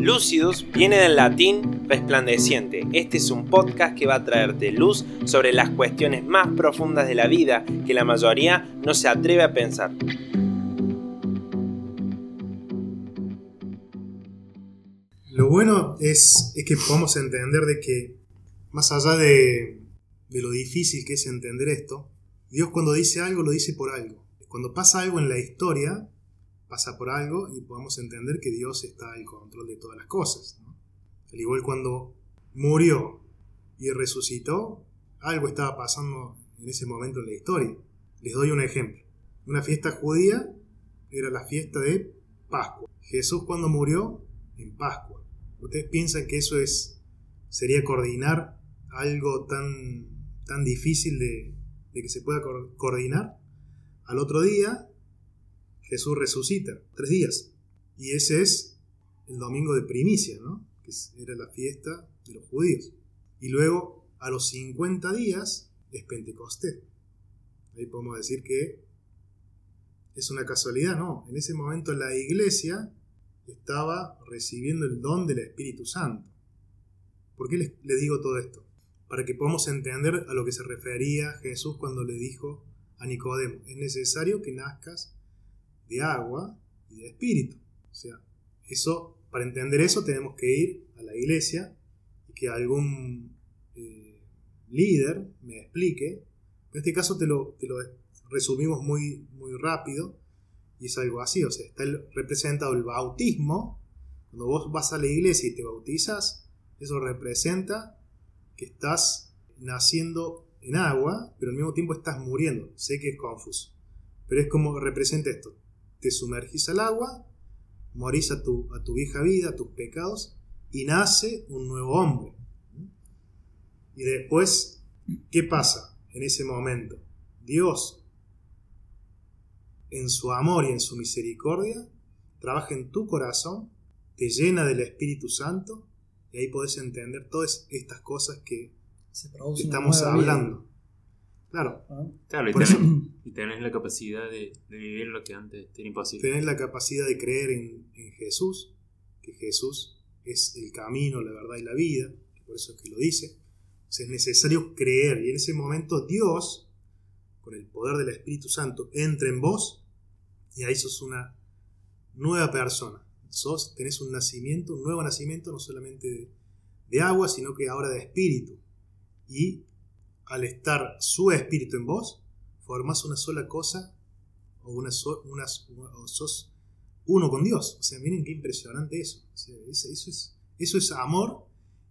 Lucidus viene del latín resplandeciente. Este es un podcast que va a traerte luz sobre las cuestiones más profundas de la vida que la mayoría no se atreve a pensar. Lo bueno es, que podemos entender de que, más allá de, de lo difícil que es entender esto, Dios cuando dice algo lo dice por algo. Cuando pasa algo en la historia, pasa por algo y podemos entender que Dios está al control de todas las cosas. Al igual cuando murió y resucitó, algo estaba pasando en ese momento en la historia. Les doy un ejemplo. Una fiesta judía era la fiesta de Pascua. Jesús cuando murió, en Pascua. ¿Ustedes piensan que eso es sería coordinar algo tan, tan difícil de, de que se pueda coordinar? Al otro día Jesús resucita, tres días. Y ese es el domingo de primicia, ¿no? que era la fiesta de los judíos. Y luego, a los 50 días, es Pentecostés. Ahí podemos decir que es una casualidad, ¿no? En ese momento la iglesia estaba recibiendo el don del Espíritu Santo. ¿Por qué les, les digo todo esto? Para que podamos entender a lo que se refería Jesús cuando le dijo a Nicodemo, es necesario que nazcas de agua y de espíritu. O sea, eso, para entender eso tenemos que ir a la iglesia y que algún eh, líder me explique. En este caso te lo, te lo resumimos muy, muy rápido y es algo así. O sea, está representado el bautismo. Cuando vos vas a la iglesia y te bautizas, eso representa que estás naciendo en agua, pero al mismo tiempo estás muriendo. Sé que es confuso, pero es como representa esto te sumergís al agua, morís a tu, a tu vieja vida, a tus pecados, y nace un nuevo hombre. Y después, ¿qué pasa en ese momento? Dios, en su amor y en su misericordia, trabaja en tu corazón, te llena del Espíritu Santo, y ahí podés entender todas estas cosas que estamos hablando. Claro. Claro, y, tenés, la capacidad de, vivir lo que antes era imposible. Tenés la capacidad de creer en, Jesús, que Jesús es el camino, la verdad y la vida, por eso es que lo dice. es necesario creer, y en ese momento Dios, con el poder del Espíritu Santo, entra en vos, y ahí sos una nueva persona. Sos, tenés un nacimiento, un nuevo nacimiento, no solamente de, de agua, sino que ahora de espíritu. Y al estar su espíritu en vos, formás una sola cosa o, una, sos uno con Dios. O sea, miren qué impresionante eso. eso, es, eso es amor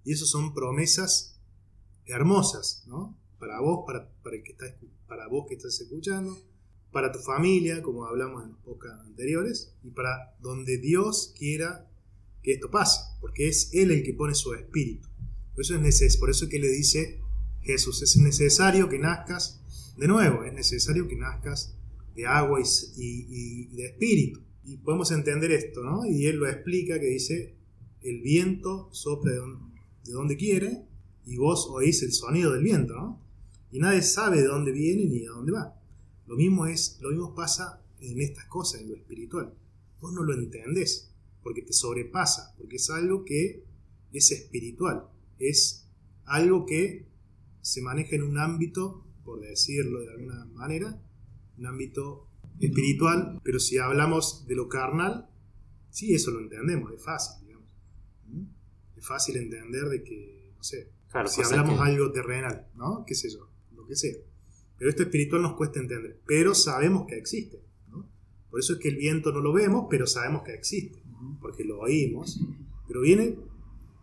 y eso son promesas hermosas, ¿no? Para vos, para, para, que para vos que estás escuchando, para tu familia, como hablamos en los anteriores, y para donde Dios quiera que esto pase, porque es Él el que pone su espíritu. Por eso es necesario, por eso es que le dice Jesús, es necesario que nazcas de nuevo, es necesario que nazcas de agua y, de espíritu. Y podemos entender esto, ¿no? Y él lo explica que dice, el viento sopla de donde, quiere y vos oís el sonido del viento, ¿no? Y nadie sabe de dónde viene ni a dónde va. Lo mismo, es, lo mismo pasa en estas cosas, en lo espiritual. Vos no lo entendés, porque te sobrepasa, porque es algo que es espiritual, es algo que se maneja en un ámbito, por decirlo de alguna manera, un ámbito espiritual, pero si hablamos de lo carnal, sí, eso lo entendemos, es fácil, digamos. Es fácil entender de que, no sé, si hablamos algo terrenal, ¿no? ¿Qué sé yo? Lo que sea. Pero esto espiritual nos cuesta entender, pero sabemos que existe. ¿no? Por eso es que el viento no lo vemos, pero sabemos que existe, porque lo oímos, pero viene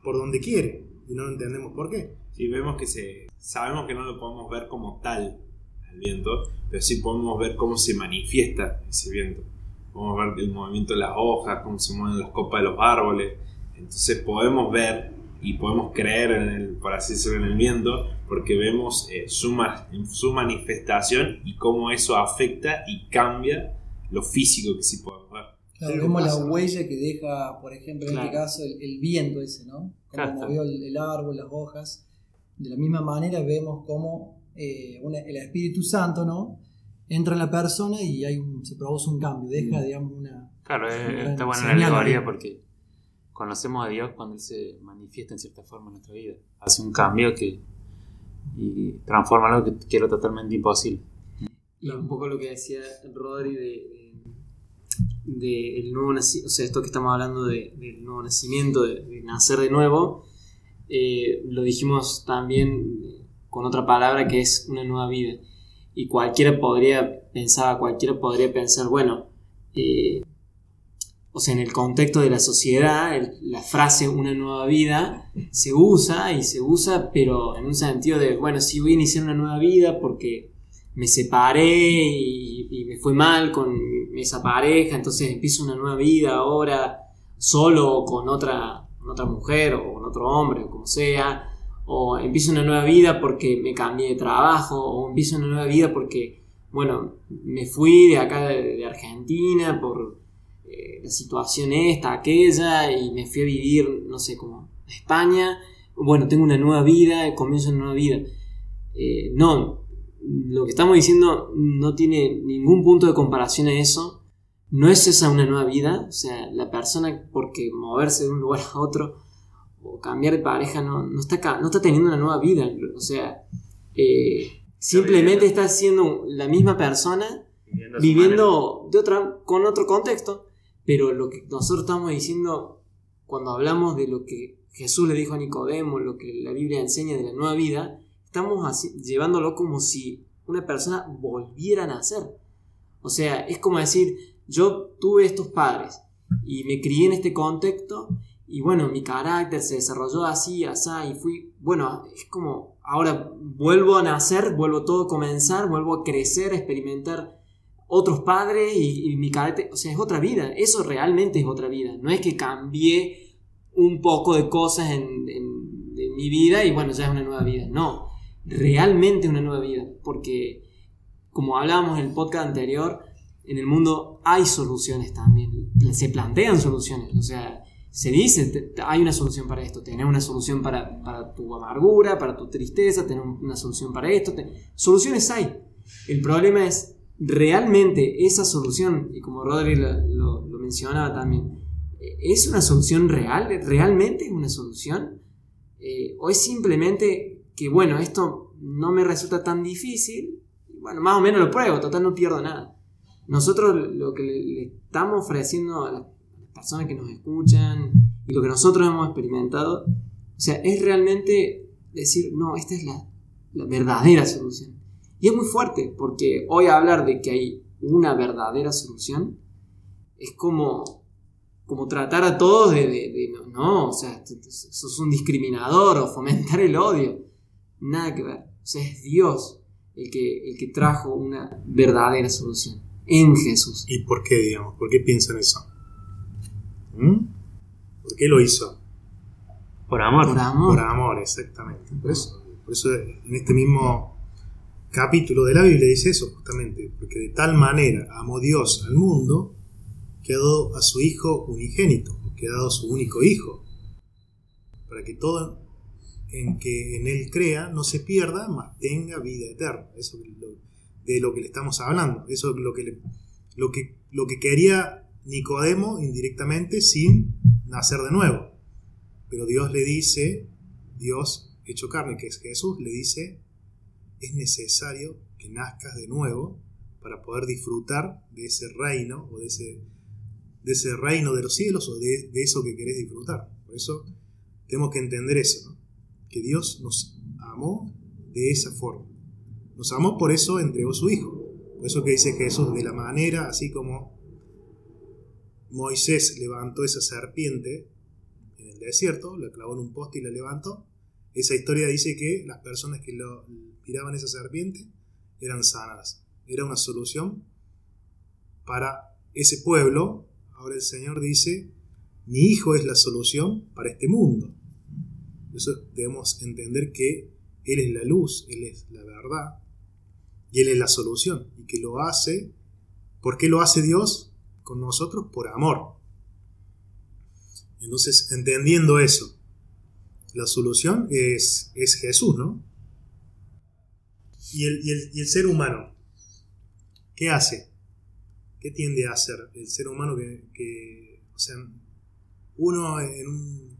por donde quiere y no entendemos por qué. Sí, vemos que se. Sabemos que no lo podemos ver como tal el viento, pero sí podemos ver cómo se manifiesta ese viento. Podemos ver el movimiento de las hojas, cómo se mueven las copas de los árboles. Entonces podemos ver y podemos creer en el, por así decirlo, en el viento, porque vemos eh, su, su manifestación y cómo eso afecta y cambia lo físico que sí podemos ver. Claro, como la huella que deja, por ejemplo, en este caso, el, viento ese, ¿no? Cómo movió el, árbol, las hojas. De la misma manera vemos cómo eh, el Espíritu Santo, ¿no? Entra en la persona y hay un, se produce un cambio, deja, mm. digamos, una. Claro, está buena la alegoría porque conocemos a Dios cuando Él se manifiesta en cierta forma en nuestra vida. Hace un cambio que y transforma algo que quiero totalmente imposible. Y un poco lo que decía Rodri de, de, el nuevo o sea, esto que estamos hablando del nuevo nacimiento, de, nacer de nuevo, eh, lo dijimos también con otra palabra que es una nueva vida. Y cualquiera podría pensar, cualquiera podría pensar, bueno, eh, o sea, en el contexto de la sociedad, la frase una nueva vida se usa y se usa, pero en un sentido de, bueno, si voy a iniciar una nueva vida porque me separé y, me fue mal con esa pareja, entonces empiezo una nueva vida ahora solo con otra, otra mujer o con otro hombre o como sea, o empiezo una nueva vida porque me cambié de trabajo, o empiezo una nueva vida porque, bueno, me fui de acá de Argentina por eh, la situación esta, aquella, y me fui a vivir, no sé, como a España, bueno, tengo una nueva vida, comienzo una nueva vida. Eh, no, lo que estamos diciendo no tiene ningún punto de comparación a eso. No es esa una nueva vida, o sea, la persona porque moverse de un lugar a otro o cambiar de pareja no, no, está, no está teniendo una nueva vida, o sea, eh, simplemente está siendo la misma persona viviendo de otra, con otro contexto. Pero lo que nosotros estamos diciendo cuando hablamos de lo que Jesús le dijo a Nicodemo, lo que la Biblia enseña de la nueva vida, estamos llevándolo como si una persona volviera a nacer. O sea, es como decir, yo tuve estos padres y me crié en este contexto y bueno, mi carácter se desarrolló así, así, y fui, bueno, es como, ahora vuelvo a nacer, vuelvo todo a comenzar, vuelvo a crecer, a experimentar otros padres y, mi carácter, o sea, es otra vida, eso realmente es otra vida, no es que cambié un poco de cosas en, mi vida y bueno, ya es una nueva vida, no, realmente es una nueva vida, porque como hablábamos en el podcast anterior, en el mundo hay soluciones también, se plantean soluciones, o sea, se dice, hay una solución para esto, tener una solución para, para, tu amargura, para tu tristeza, tener una solución para esto, soluciones hay. El problema es realmente esa solución, y como Rodri lo, mencionaba también, ¿es una solución real? ¿Realmente es una solución? Eh, ¿O es simplemente que, bueno, esto no me resulta tan difícil? Bueno, más o menos lo pruebo, total no pierdo nada. Nosotros lo que le, estamos ofreciendo a las personas que nos escuchan y lo que nosotros hemos experimentado, o sea, es realmente decir, no, esta es la verdadera solución. Y es muy fuerte, porque hoy hablar de que hay una verdadera solución es como, como tratar a todos de, no, no, o sea, sos un discriminador o fomentar el odio. Nada que ver. O sea, es Dios el que, el que trajo una verdadera solución en Jesús. ¿Y por qué, digamos? ¿Por qué piensan eso? ¿Mm? ¿Por qué lo hizo? Por amor. Por amor. Por amor, exactamente. Por eso, por eso en este mismo capítulo de la Biblia dice eso justamente, porque de tal manera amó Dios al mundo que ha dado a su Hijo unigénito, que ha dado a su único Hijo, para que todo en que en Él crea no se pierda, mas tenga vida eterna. Eso es de lo que le estamos hablando, eso es lo que, lo que, lo que quería Nicodemo indirectamente sin nacer de nuevo. Pero Dios le dice, Dios hecho carne, que es Jesús, le dice, es necesario que nazcas de nuevo para poder disfrutar de ese reino o de ese, de ese reino de los cielos o de, eso que querés disfrutar. Por eso tenemos que entender eso, que Dios nos amó de esa forma. Nos amó, por eso entregó su Hijo. Por eso que dice Jesús, de la manera, así como Moisés levantó esa serpiente en el desierto, la clavó en un poste y la levantó, esa historia dice que las personas que lo, miraban esa serpiente eran sanadas. Era una solución para ese pueblo. Ahora el Señor dice, mi hijo es la solución para este mundo. Eso debemos entender que Él es la luz, Él es la verdad y Él es la solución. Y que lo hace, ¿por qué lo hace Dios con nosotros? Por amor. Entonces, entendiendo eso, la solución es, es Jesús, ¿no? ¿Y el, ser humano? ¿Qué hace? ¿Qué tiende a hacer el ser humano que, o sea, uno en un,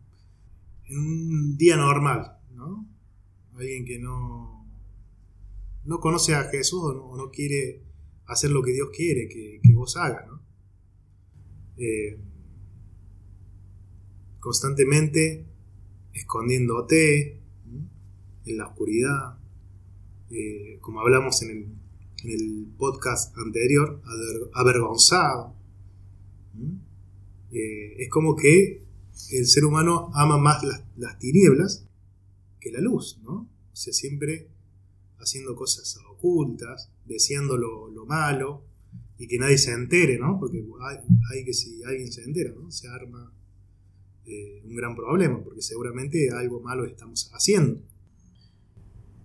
en un día normal, ¿no? Alguien que no, no conoce a Jesús o no, quiere hacer lo que Dios quiere que, vos hagas, ¿no? Eh, constantemente escondiéndote en la oscuridad, eh, como hablamos en el, podcast anterior, avergonzado. Eh, es como que el ser humano ama más las, tinieblas que la luz, ¿no? O sea, siempre haciendo cosas ocultas, deseando lo, malo y que nadie se entere, ¿no? Porque hay, que si alguien se entera, ¿no? Se arma eh, un gran problema, porque seguramente algo malo estamos haciendo.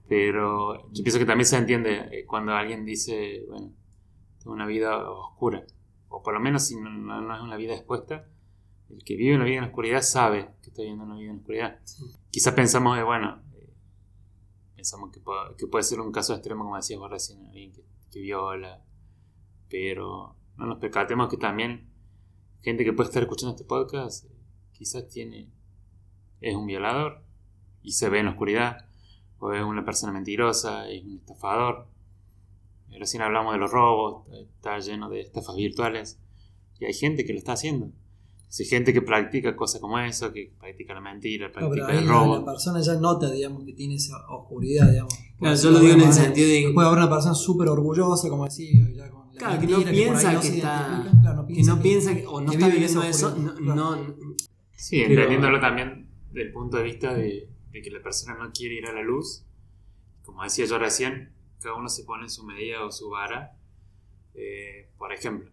Pero yo pienso que también se entiende eh, cuando alguien dice, bueno, tengo una vida oscura, o por lo menos si no, es una vida expuesta, el que vive una vida en la oscuridad sabe que está viviendo una vida en la oscuridad. Quizás pensamos, eh, bueno, pensamos que puede, ser un caso extremo, como decías vos recién, alguien que, viola, pero no nos percatemos que también gente que puede estar escuchando este podcast quizás tiene es un violador y se ve en la oscuridad o es una persona mentirosa, es un estafador. Recién hablamos de los robos, está lleno de estafas virtuales y hay gente que lo está haciendo. Hay gente que practica cosas como eso, que practica la mentira, practica el robo. La, persona ya nota, digamos, que tiene esa oscuridad, digamos. Claro, yo lo digo en el sentido de. Puede haber una persona súper orgullosa, como decía, ya con Claro, que no piensa que, está. que no piensa que, o no está viviendo eso. No, sí, entendiéndolo también desde el punto de vista de de que la persona no quiere ir a la luz. Como decía yo recién, cada uno se pone su medida o su vara. Eh, por ejemplo,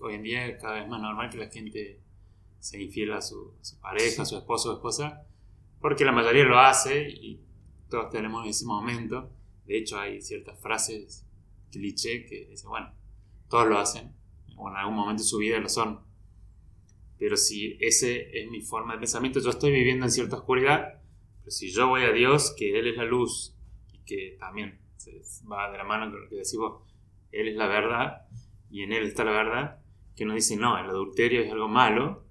hoy en día es cada vez más normal que la gente se infiela a su, pareja, a su esposo o esposa, porque la mayoría lo hace y todos tenemos ese momento. De hecho, hay ciertas frases cliché que dicen, bueno, todos lo hacen, o en algún momento de su vida lo son. Pero si ese es mi forma de pensamiento, yo estoy viviendo en cierta oscuridad, si yo voy a Dios, que Él es la luz y que también va de la mano con lo que decimos, Él es la verdad y en Él está la verdad, que nos dice, no, el adulterio es algo malo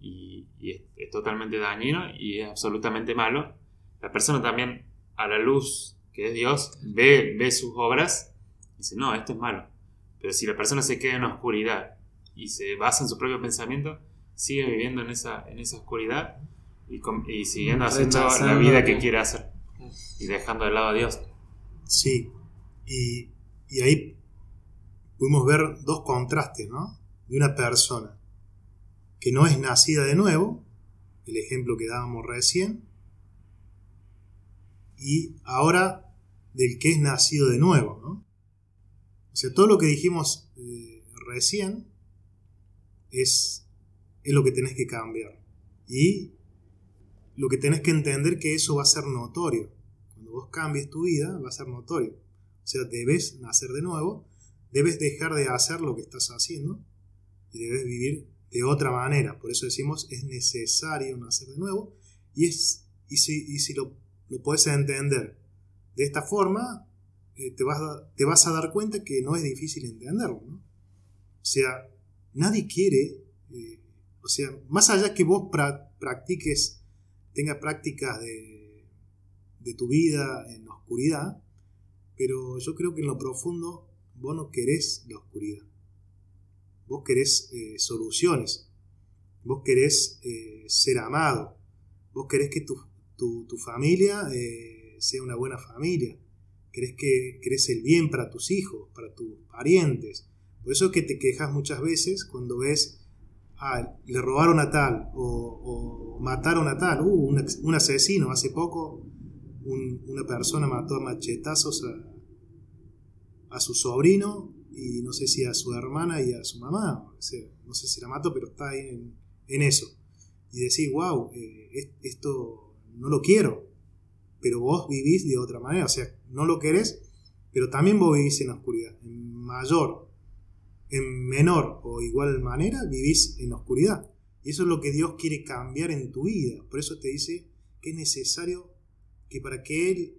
y, es, totalmente dañino y es absolutamente malo, la persona también a la luz que es Dios ve, ve sus obras y dice, no, esto es malo. Pero si la persona se queda en la oscuridad y se basa en su propio pensamiento, sigue viviendo en esa, en esa oscuridad y, siguiendo haciendo la vida que quiere hacer y dejando de lado a Dios. Sí, y, y ahí pudimos ver dos contrastes, ¿no? De una persona que no es nacida de nuevo, el ejemplo que dábamos recién, y ahora del que es nacido de nuevo, ¿no? O sea, todo lo que dijimos eh, recién es, es lo que tenés que cambiar. Y lo que tenés que entender que eso va a ser notorio. Cuando vos cambies tu vida, va a ser notorio. O sea, debes nacer de nuevo, debes dejar de hacer lo que estás haciendo y debes vivir de otra manera. Por eso decimos, es necesario nacer de nuevo. Y, es, y si, si lo, lo puedes entender de esta forma, eh, te, vas a, te vas a dar cuenta que no es difícil entenderlo. O sea, nadie quiere, eh, o sea, más allá que vos practiques tenga prácticas de, de tu vida en la oscuridad, pero yo creo que en lo profundo vos no querés la oscuridad. Vos querés eh, soluciones. Vos querés eh, ser amado. Vos querés que tu, tu, familia eh, sea una buena familia. Querés que el bien para tus hijos, para tus parientes. Por eso es que te quejas muchas veces cuando ves ah, le robaron a tal o, mataron a tal, uh, un, asesino, hace poco una persona mató a machetazos a, su sobrino y no sé si a su hermana y a su mamá, no sé si la mató, pero está ahí en, eso. Y decís, wow, eh, esto no lo quiero, pero vos vivís de otra manera, o sea, no lo querés, pero también vos vivís en la oscuridad, en mayor en menor o igual manera vivís en oscuridad. Y eso es lo que Dios quiere cambiar en tu vida. Por eso te dice que es necesario que para que Él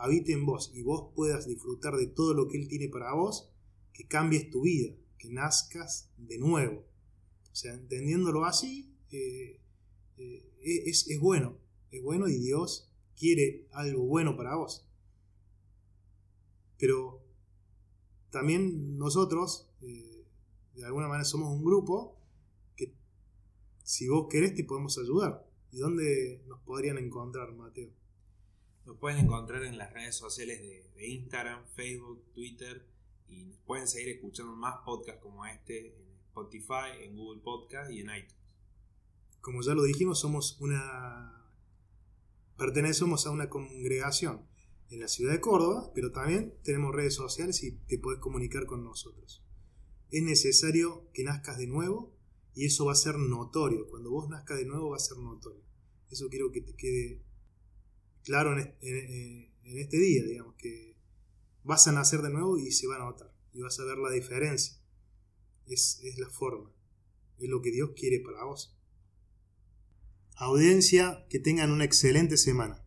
habite en vos y vos puedas disfrutar de todo lo que Él tiene para vos, que cambies tu vida, que nazcas de nuevo. O sea, entendiéndolo así, eh, eh, es, bueno, es bueno y Dios quiere algo bueno para vos. Pero también nosotros, eh, de alguna manera, somos un grupo que si vos querés te podemos ayudar. ¿Y dónde nos podrían encontrar, Mateo? Nos pueden encontrar en las redes sociales de, Instagram, Facebook, Twitter y pueden seguir escuchando más podcasts como este en Spotify, en Google Podcast y en iTunes. Como ya lo dijimos, somos una pertenecemos a una congregación en la ciudad de Córdoba, pero también tenemos redes sociales y te puedes comunicar con nosotros. Es necesario que nazcas de nuevo y eso va a ser notorio. Cuando vos nazcas de nuevo va a ser notorio. Eso quiero que te quede claro en este, día, digamos, que vas a nacer de nuevo y se va a notar. Y vas a ver la diferencia. Es, es la forma. Es lo que Dios quiere para vos. Audiencia, que tengan una excelente semana.